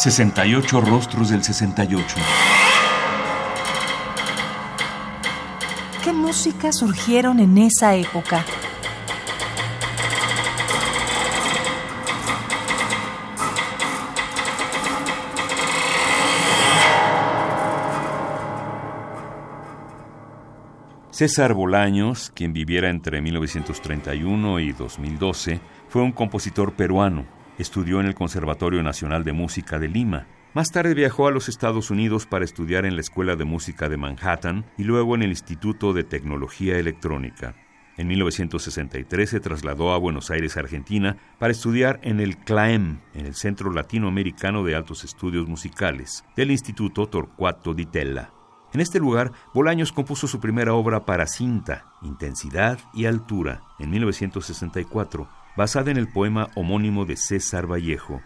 68 rostros del 68. ¿Qué música surgieron en esa época? César Bolaños, quien viviera entre 1931 y 2012, fue un compositor peruano. Estudió en el Conservatorio Nacional de Música de Lima. Más tarde viajó a los Estados Unidos para estudiar en la Escuela de Música de Manhattan y luego en el Instituto de Tecnología Electrónica. En 1963 se trasladó a Buenos Aires, Argentina, para estudiar en el CLAEM, en el Centro Latinoamericano de Altos Estudios Musicales, del Instituto Torcuato Di Tella. En este lugar, Bolaños compuso su primera obra para cinta, Intensidad y Altura, en 1964, basada en el poema homónimo de César Vallejo.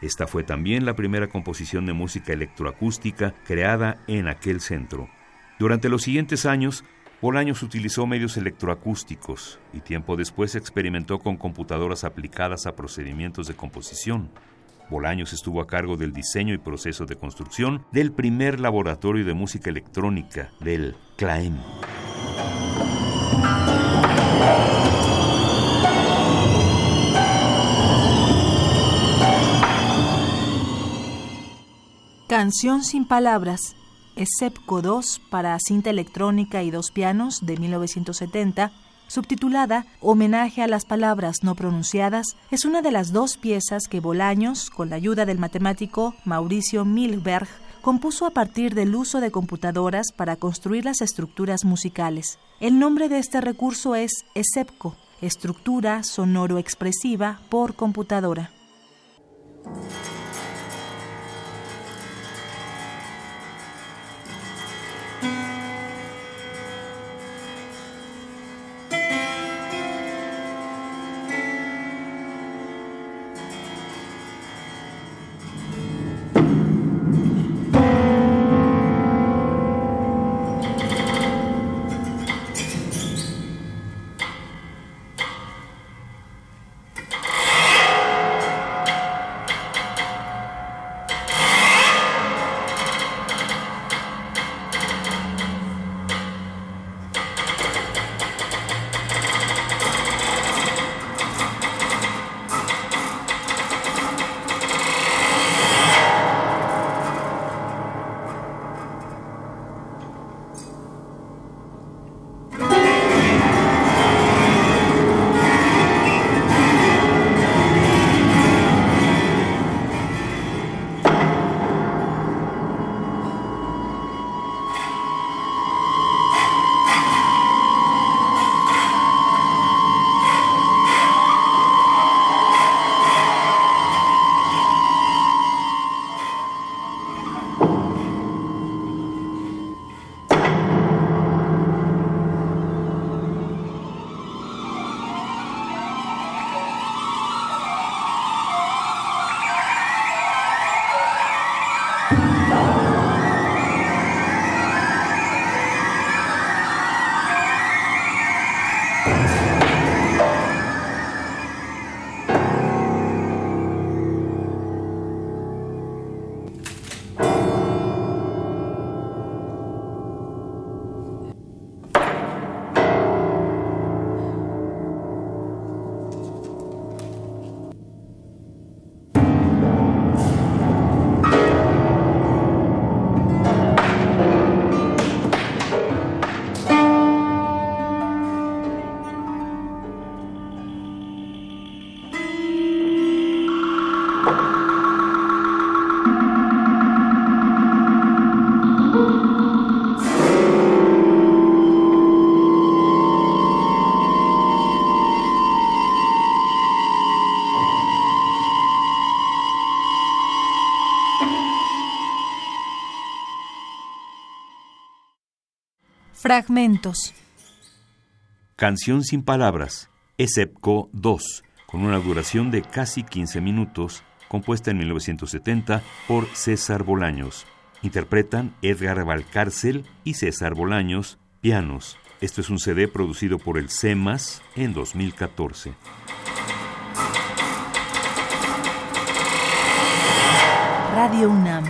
Esta fue también la primera composición de música electroacústica creada en aquel centro. Durante los siguientes años, Bolaños utilizó medios electroacústicos y tiempo después experimentó con computadoras aplicadas a procedimientos de composición. Bolaños estuvo a cargo del diseño y proceso de construcción del primer laboratorio de música electrónica del CLAEM. Canción sin palabras, Excepco 2 para cinta electrónica y dos pianos de 1970, subtitulada Homenaje a las palabras no pronunciadas, es una de las dos piezas que Bolaños, con la ayuda del matemático Mauricio Milberg, compuso a partir del uso de computadoras para construir las estructuras musicales. El nombre de este recurso es ESEPCO, estructura sonoro-expresiva por computadora. Fragmentos. Canción sin palabras, ESEPCO 2, con una duración de casi 15 minutos, compuesta en 1970 por César Bolaños. Interpretan Edgar Valcárcel y César Bolaños, pianos. Esto es un CD producido por el CEMAS en 2014. Radio UNAM.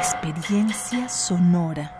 Experiencia sonora.